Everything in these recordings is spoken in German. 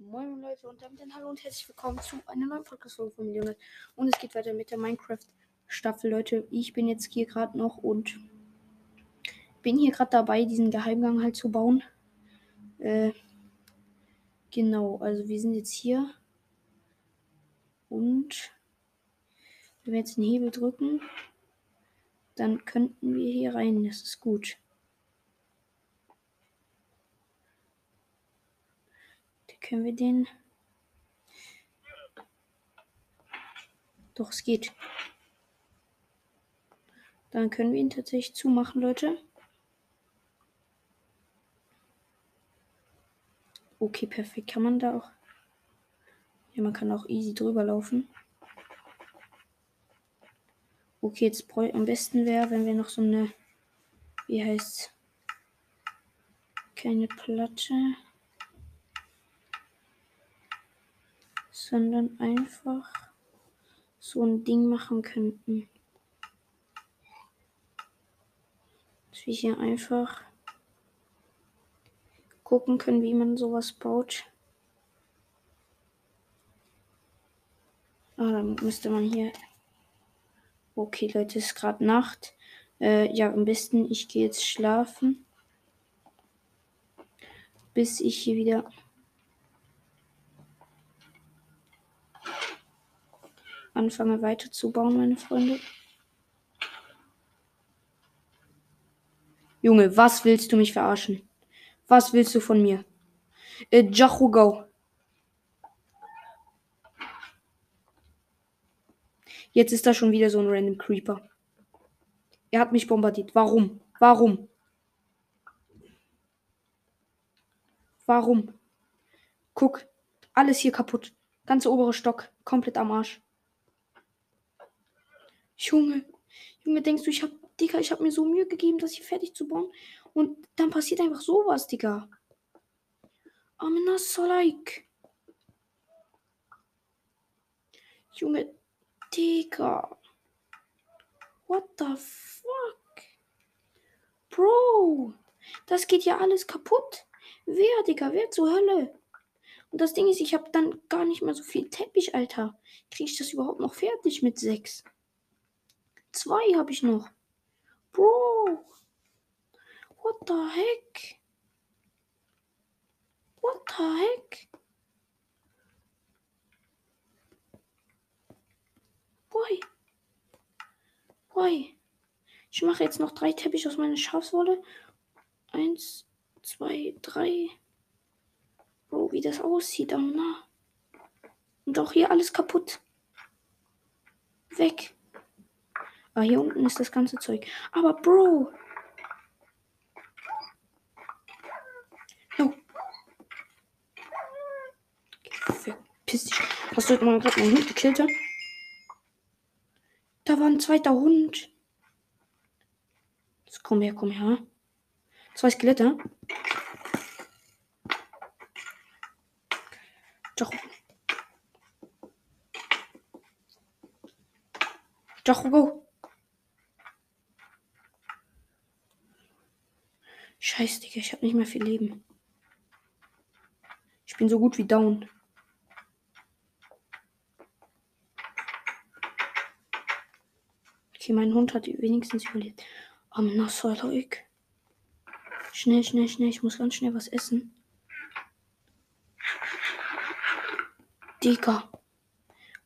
Moin Leute und damit ein Hallo und herzlich willkommen zu einer neuen Podcast-Folge von Millionen. Und es geht weiter mit der Minecraft-Staffel, Leute. Ich bin jetzt hier gerade noch und bin hier gerade dabei, diesen Geheimgang halt zu bauen. Äh, genau, also wir sind jetzt hier. Und wenn wir jetzt den Hebel drücken, dann könnten wir hier rein. Das ist gut. Können wir den. Doch, es geht. Dann können wir ihn tatsächlich zumachen, Leute. Okay, perfekt. Kann man da auch. Ja, man kann auch easy drüber laufen. Okay, jetzt am besten wäre, wenn wir noch so eine. Wie heißt Keine Platte. Sondern einfach so ein Ding machen könnten. Dass wir hier einfach gucken können, wie man sowas baut. Ah, dann müsste man hier. Okay, Leute, es ist gerade Nacht. Äh, ja, am besten, ich gehe jetzt schlafen. Bis ich hier wieder anfange weiterzubauen, meine Freunde. Junge, was willst du mich verarschen? Was willst du von mir? Äh, Jachugo. Jetzt ist da schon wieder so ein random Creeper. Er hat mich bombardiert. Warum? Warum? Warum? Guck, alles hier kaputt. Ganze obere Stock, komplett am Arsch. Junge, Junge, denkst du, ich hab, Digga, ich hab mir so Mühe gegeben, das hier fertig zu bauen. Und dann passiert einfach sowas, Digga. Amina Solaik. Junge, Digga. What the fuck? Bro, das geht ja alles kaputt. Wer, Digga, wer zur Hölle? Und das Ding ist, ich habe dann gar nicht mehr so viel Teppich, Alter. Kriege ich das überhaupt noch fertig mit sechs? Zwei habe ich noch. Bro. What the heck? What the heck? Why? Why? Ich mache jetzt noch drei Teppiche aus meiner Schafswolle. Eins, zwei, drei. Bro, wie das aussieht am nah. Und auch hier alles kaputt. Weg. Ah, hier unten ist das ganze Zeug. Aber Bro. No. Verpiss dich. Hast du mal gerade meinen Hund gekillt? Da war ein zweiter Hund. Jetzt komm her, komm her. Zwei Skelette. Doch. Doch, go. Scheiße, Digga, ich habe nicht mehr viel Leben. Ich bin so gut wie down. Okay, mein Hund hat wenigstens überlebt. Am Nasserleuk. Schnell, schnell, schnell. Ich muss ganz schnell was essen. Digga.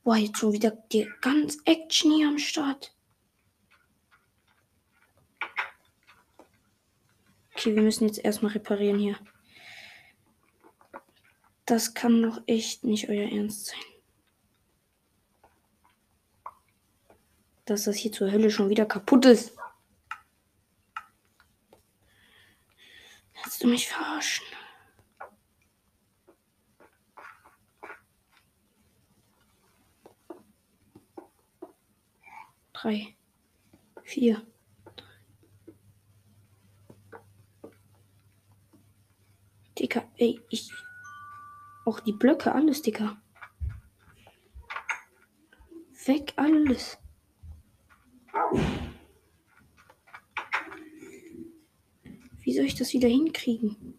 Boah, jetzt schon wieder die ganz Action hier am Start. Okay, wir müssen jetzt erstmal reparieren hier. Das kann doch echt nicht euer Ernst sein. Dass das hier zur Hölle schon wieder kaputt ist. Willst du mich verarschen? Drei, vier. Dicker, ey, ich. Auch die Blöcke, alles, Dicker. Weg, alles. Wie soll ich das wieder hinkriegen?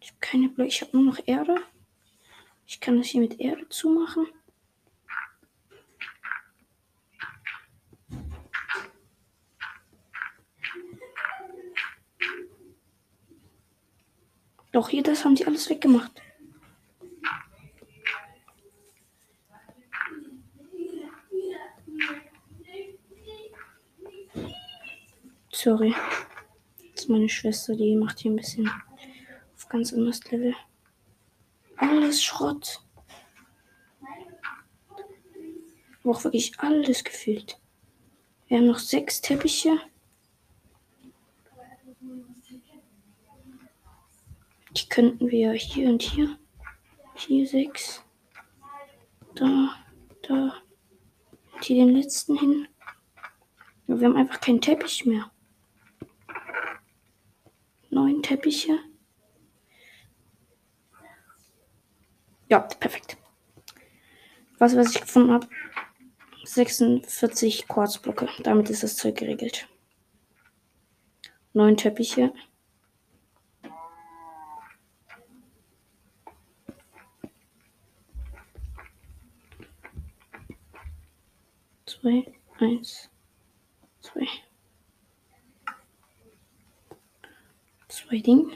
Ich hab keine Blöcke. Ich habe nur noch Erde. Ich kann das hier mit Erde zumachen. Doch hier, das haben sie alles weggemacht. Sorry. Das ist meine Schwester, die macht hier ein bisschen auf ganz anderes Level. Alles Schrott. Auch wirklich alles gefühlt. Wir haben noch sechs Teppiche. Die könnten wir hier und hier. Hier sechs. Da, da. Und hier den letzten hin. Wir haben einfach keinen Teppich mehr. Neun Teppiche. Ja, perfekt. Was, was ich gefunden habe. 46 Quarzblöcke. Damit ist das Zeug geregelt. Neun Teppiche. Zwei, eins, zwei. Zwei Dinge.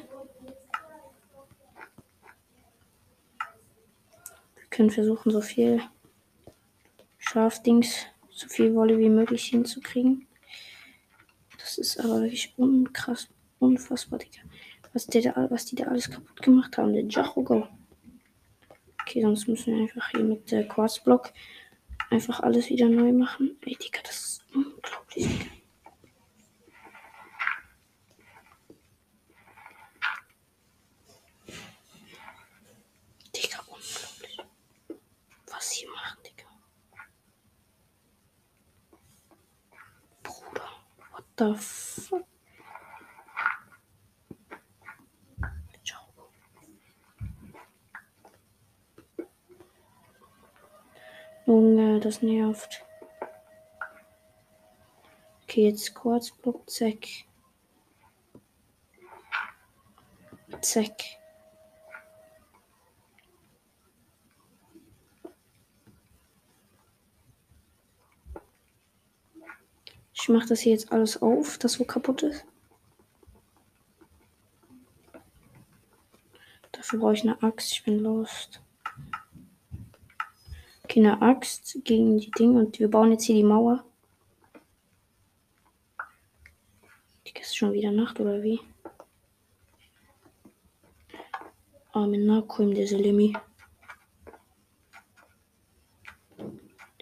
Wir können versuchen, so viel Schafdings, so viel Wolle wie möglich hinzukriegen. Das ist aber wirklich unkrass, unfassbar, Digga. Was, der da, was die da alles kaputt gemacht haben, der Jachogo. Okay, sonst müssen wir einfach hier mit der Quarzblock einfach alles wieder neu machen. Ey, Digga, das ist unglaublich. Digga, unglaublich. Was sie machen, Digga. Bruder, what the fuck? Junge, das nervt. Okay, jetzt Quarzblock, zack. Zack. Ich mache das hier jetzt alles auf, das wo kaputt ist. Dafür brauche ich eine Axt, ich bin lost. Okay, eine Axt gegen die Dinge und wir bauen jetzt hier die Mauer. Die ist schon wieder Nacht oder wie? Amen Nakum, der Selemi.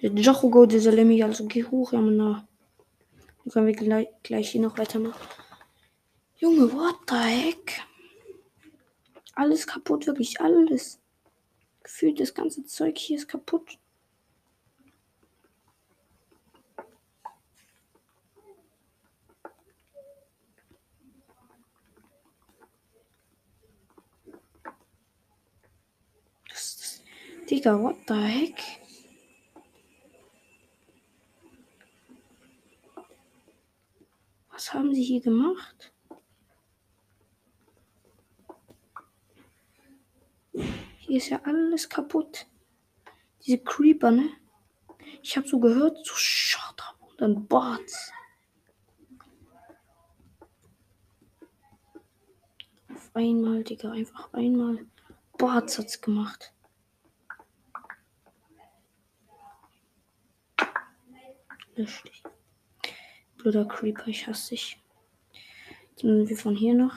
Der Jachugo, der Selemi, also geh hoch, Amen dann können wir gleich, gleich hier noch weitermachen. Junge, what the heck? Alles kaputt, wirklich alles. Gefühlt das ganze Zeug hier ist kaputt. Das, das, Digga, what the heck? Was haben sie hier gemacht? Hier ist ja alles kaputt. Diese Creeper, ne? Ich habe so gehört, so shut up und dann Bots. Auf einmal, Digga, einfach einmal. Bots hat's gemacht. Lösch dich. Blöder Creeper, ich hasse dich. Jetzt müssen wir von hier noch.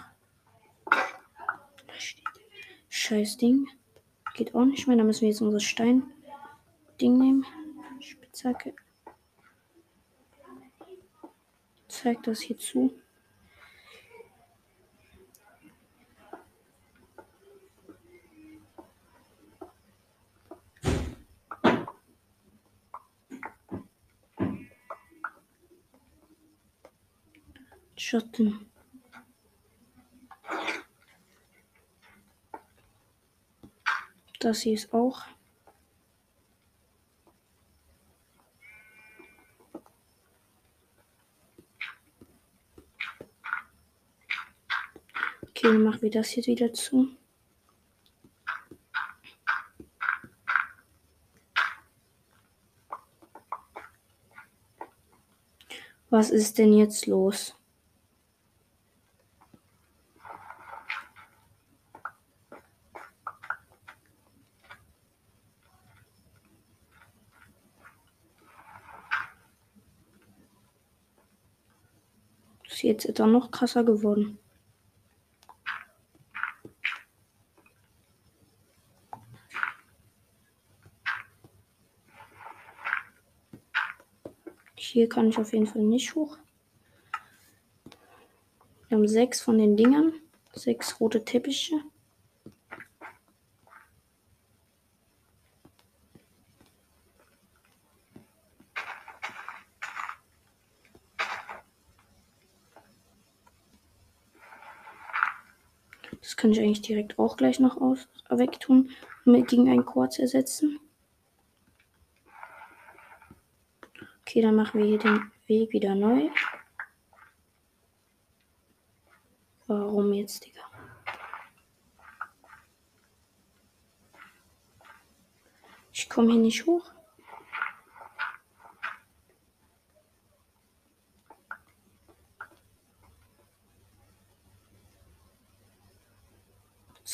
Scheiß Ding. Geht auch nicht mehr. Da müssen wir jetzt unser Stein-Ding nehmen. Spitzhacke. Zeig das hier zu. Schatten. Das hier ist auch. Okay, dann machen wir das hier wieder zu. Was ist denn jetzt los? Das ist jetzt etwa noch krasser geworden. Hier kann ich auf jeden Fall nicht hoch. Wir haben sechs von den Dingern. Sechs rote Teppiche. Das kann ich eigentlich direkt auch gleich noch aus wegtun und gegen einen Quarz ersetzen. Okay, dann machen wir hier den Weg wieder neu. Warum jetzt, Digga? Ich komme hier nicht hoch.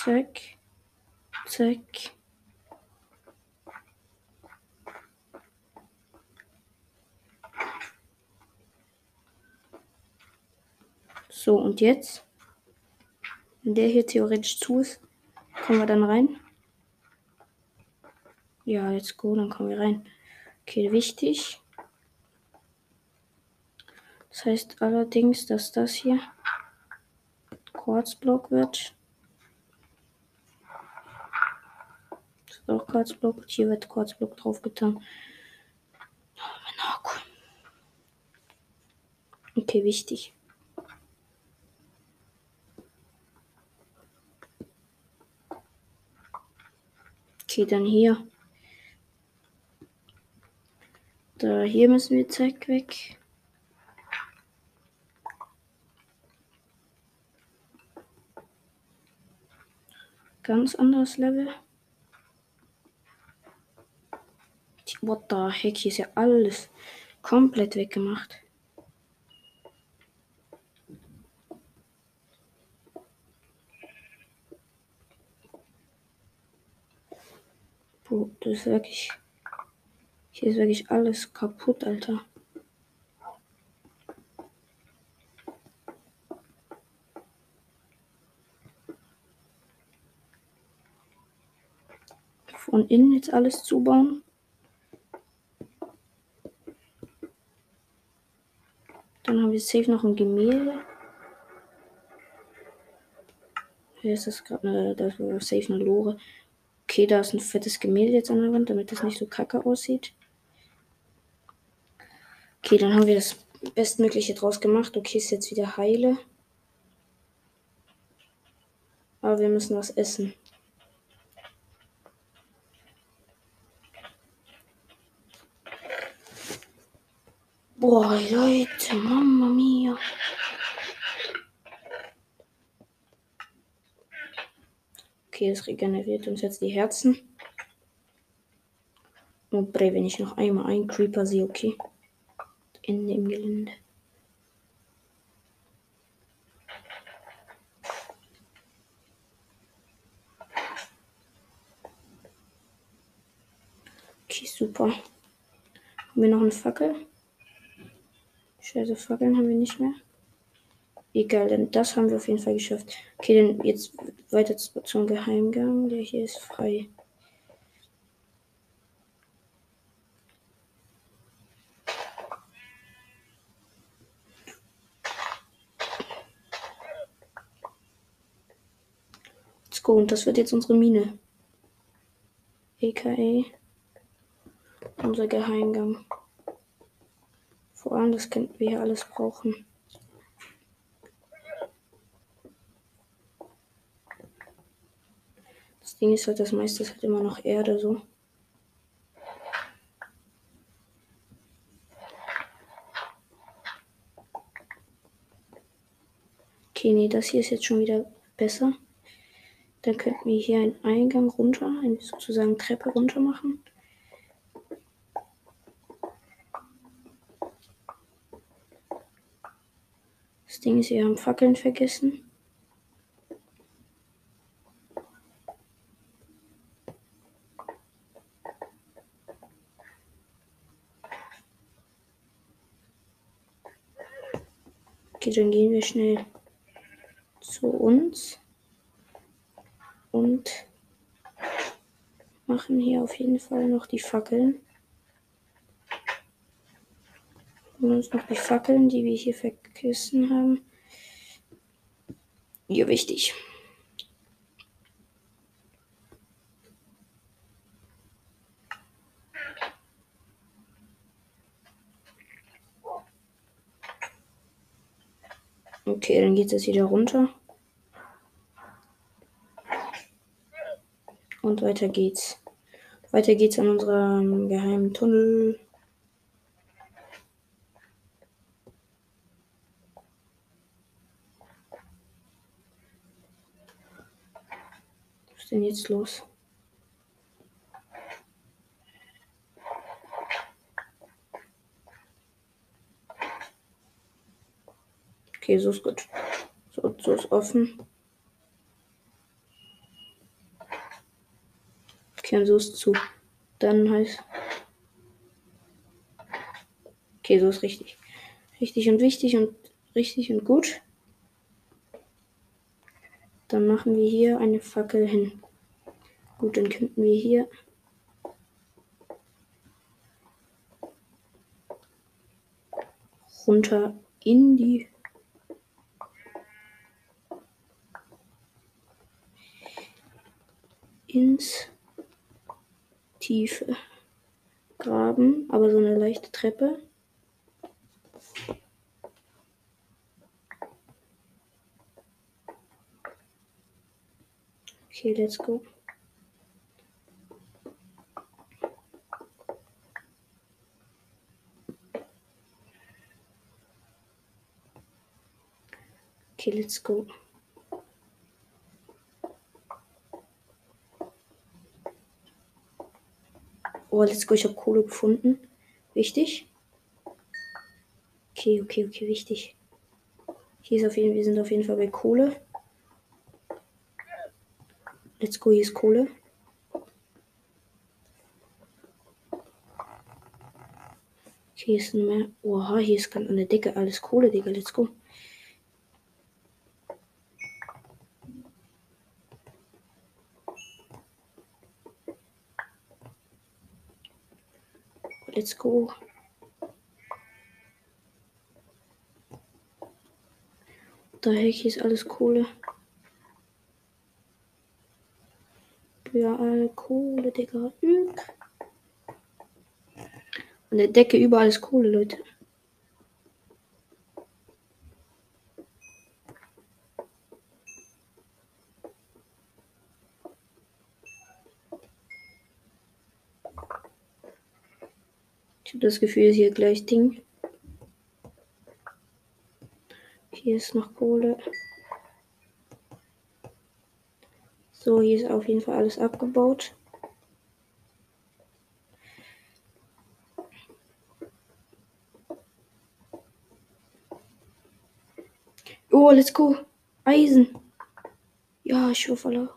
Zack. Zack. So, und jetzt? Wenn der hier theoretisch zu ist, kommen wir dann rein. Ja, jetzt go, dann kommen wir rein. Okay, wichtig. Das heißt allerdings, dass das hier Quarzblock wird. Auch Quarzblock. Hier wird Quarzblock drauf getan. Okay, wichtig. Okay, dann hier. Da, hier müssen wir zack weg. Ganz anderes Level. What the heck, hier ist ja alles komplett weggemacht. Puh, das ist wirklich. Hier ist wirklich alles kaputt, Alter. Von innen jetzt alles zubauen. Dann haben wir safe noch ein Gemälde. Hier ist das gerade eine, das war safe eine Lore. Okay, da ist ein fettes Gemälde jetzt an der Wand, damit das nicht so kacke aussieht. Okay, dann haben wir das Bestmögliche draus gemacht. Okay, ist jetzt wieder heile. Aber wir müssen was essen. Boah, Leute, Mama mia. Okay, es regeneriert uns jetzt die Herzen. Und Bre, wenn ich noch einmal einen Creeper sehe, okay. In dem Gelände. Okay, super. Haben wir noch eine Fackel? Scheiße, Fackeln haben wir nicht mehr. Egal, denn das haben wir auf jeden Fall geschafft. Okay, dann jetzt weiter zum Geheimgang. Der hier ist frei. Let's go. Und das wird jetzt unsere Mine. AKA unser Geheimgang. Vor allem, das könnten wir hier alles brauchen. Ding ist halt, das meiste ist halt immer noch Erde so. Okay, nee, das hier ist jetzt schon wieder besser. Dann könnten wir hier einen Eingang runter, eine sozusagen Treppe runter machen. Ding ist, wir haben Fackeln vergessen. Okay, dann gehen wir schnell zu uns und machen hier auf jeden Fall noch die Fackeln. Und uns noch die Fackeln, die wir hier vergessen haben. Ja, wichtig. Okay, dann geht es wieder runter. Und weiter geht's. Weiter geht's an unserem geheimen Tunnel. Was ist denn jetzt los? Okay, so ist gut. So, so ist offen. Okay, und so ist zu. Dann heißt. Okay, so ist richtig. Richtig und wichtig und richtig und gut. Dann machen wir hier eine Fackel hin. Gut, dann könnten wir hier runter in die ins Tiefe graben, aber so eine leichte Treppe. Okay, let's go. Okay, let's go. Oh, let's go. Ich habe Kohle gefunden. Wichtig. Okay, okay, okay, wichtig. Hier ist auf jeden, wir sind auf jeden Fall bei Kohle. Let's go, hier ist Kohle. Hier ist mehr. Oha, hier ist an der Decke alles Kohle, Digga. Let's go. Let's go. Da hier ist alles Kohle. Überall Kohle, Digga. An der Decke überall ist Kohle, Leute. Das Gefühl, hier gleich Ding. Hier ist noch Kohle. So, hier ist auf jeden Fall alles abgebaut. Oh, let's go. Eisen. Ja, ich hoffe alle.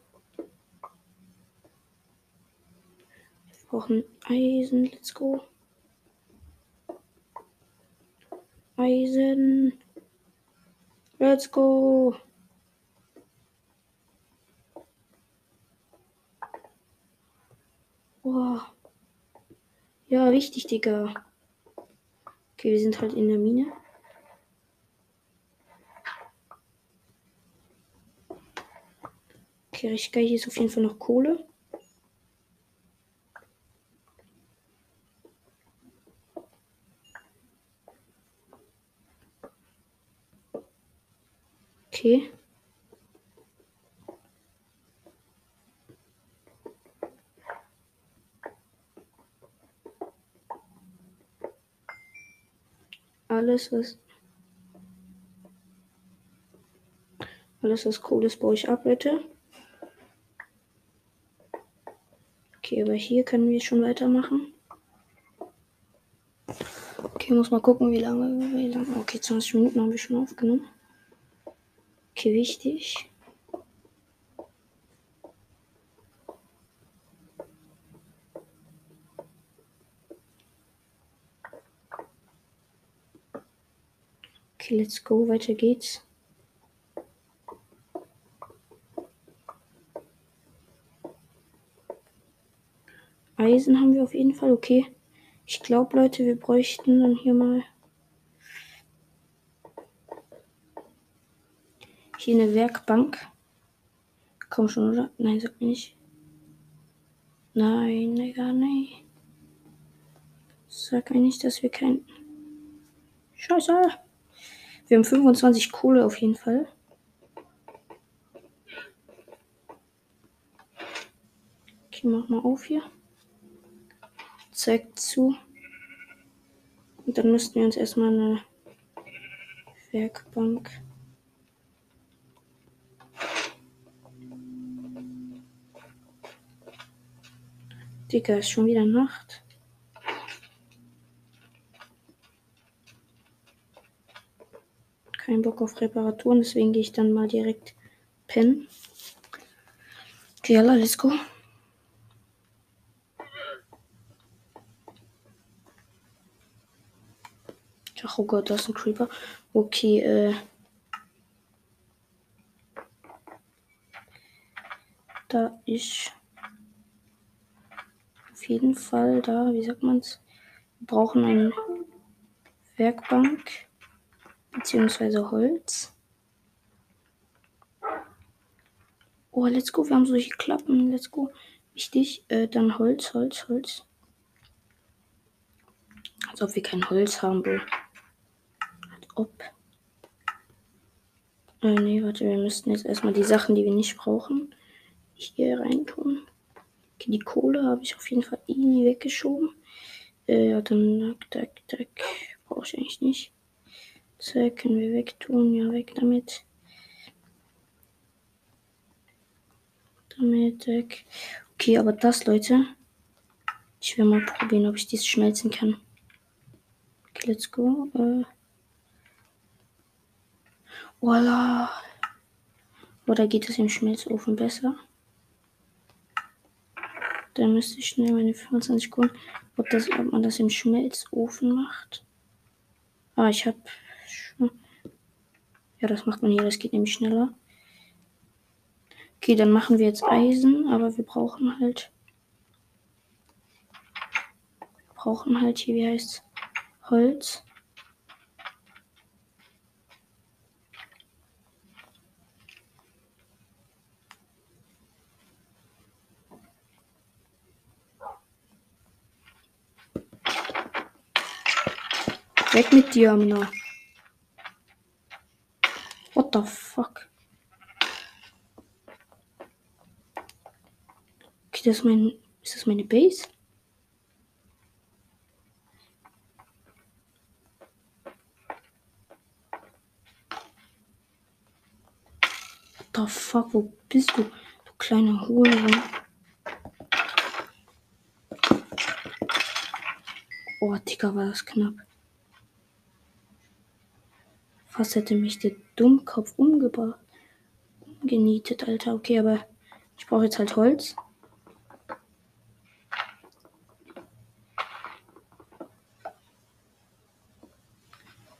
Wir brauchen Eisen. Let's go. Eisen. Let's go. Boah. Ja, richtig, Digga. Okay, wir sind halt in der Mine. Okay, richtig geil. Hier ist auf jeden Fall noch Kohle. Okay. Alles, was alles, was cool ist, baue ich ab, bitte. Okay, aber hier können wir schon weitermachen. Okay, muss mal gucken, wie lange, wie lange. Okay, 20 Minuten haben wir schon aufgenommen. Wichtig. Okay, let's go. Weiter geht's. Eisen haben wir auf jeden Fall. Okay. Ich glaube, Leute, wir bräuchten dann hier mal hier eine Werkbank. Komm schon, oder? Nein, sag mir nicht. Nein, Digga, nein. Sag mir nicht, dass wir kein. Scheiße. Wir haben 25 Kohle auf jeden Fall. Okay, mach mal auf hier. Zack zu. Und dann müssten wir uns erstmal eine Werkbank. Digga, ist schon wieder Nacht. Kein Bock auf Reparaturen, deswegen gehe ich dann mal direkt pennen. Okay, yalla, let's go. Ach, oh Gott, das ist ein Creeper. Okay, äh. Da ist jeden Fall da, wie sagt man's? Wir brauchen eine Werkbank beziehungsweise Holz. Oh, let's go. Wir haben solche Klappen. Let's go. Wichtig. Äh, dann Holz, Holz, Holz. Als ob wir kein Holz haben, Bro. Als ob. Äh, nee, warte. Wir müssten jetzt erstmal die Sachen, die wir nicht brauchen, hier reintun. Okay, die Kohle habe ich auf jeden Fall irgendwie weggeschoben. Äh, ja, dann, tak, tak. Brauche ich eigentlich nicht. Zack, können wir wegtun. Ja, weg damit. Damit, weg. Okay, aber das, Leute. Ich will mal probieren, ob ich dies schmelzen kann. Okay, let's go. Äh. Voila. Oder geht es im Schmelzofen besser? Dann müsste ich schnell meine 25 Sekunden, ob, das, ob man das im Schmelzofen macht. Ah, ich habe Ja, das macht man hier, das geht nämlich schneller. Okay, dann machen wir jetzt Eisen, aber wir brauchen halt. Wir brauchen halt hier, wie heißt Holz. Weg mit dir, Amina. What the fuck? Okay, das ist mein. Ist das meine Base? What the fuck? Wo bist du? Du kleiner Hohlraum. Oh, Digga, war das knapp. Fast hätte mich der Dummkopf umgebracht. Umgenietet, Alter. Okay, aber ich brauche jetzt halt Holz.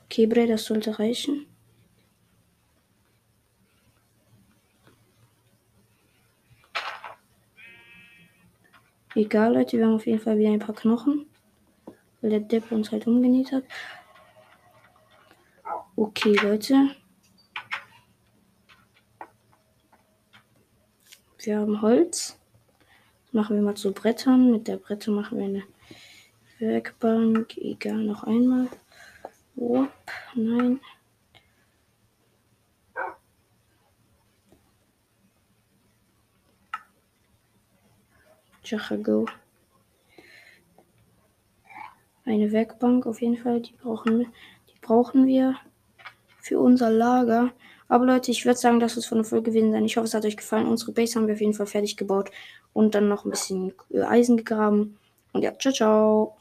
Okay, das sollte reichen. Egal, Leute, wir haben auf jeden Fall wieder ein paar Knochen. Weil der Depp uns halt umgenietet hat. Okay, Leute. Wir haben Holz. Machen wir mal zu Brettern. Mit der Bretter machen wir eine Werkbank. Egal, noch einmal. Wop, nein. Go. Eine Werkbank auf jeden Fall. Die brauchen, die brauchen wir für unser Lager. Aber Leute, ich würde sagen, das ist von der Folge gewesen sein. Ich hoffe, es hat euch gefallen. Unsere Base haben wir auf jeden Fall fertig gebaut und dann noch ein bisschen Eisen gegraben. Und ja, ciao, ciao.